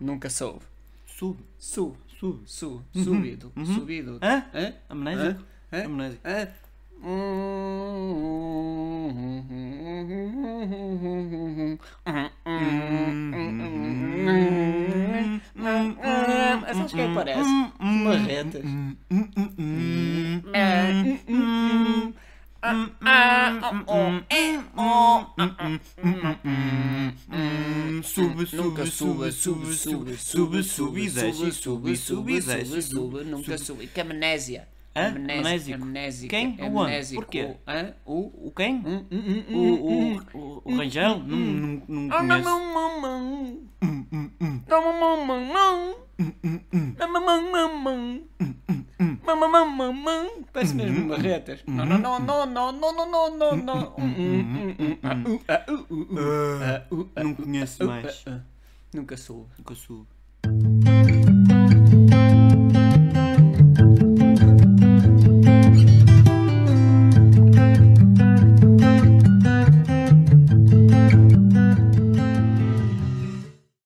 Nunca soube. Sub. sub Sub. Su. Uhum. Subido. Uhum. Subido. Hã? Hã? Amnésico? Hã? Amnésico. Hã? Uhum. Sabes quem é parece? Marretas. Sube, sube, sube, sube, sube, sube, sube, e sube, sube, sube, e desce. sube, nunca sube. Que amnésia. Amnésico. amnésica, Quem? Amnésico. Porquê? O? O quem? Hum, hum, hum, O, hum, o, hum. o, Rangel? Não, não, não Ah, conheço. não, não, não. Não, não, não, não, não, não. Parece mesmo barretas. Não, não, não, não, não, não, não, não, não, não. Hum, hum, hum, hum. Ah, uh, ah, uh, uh, uh. Ah, uh, ah, Não conheço mais. ah. Nunca soube. Nunca soube.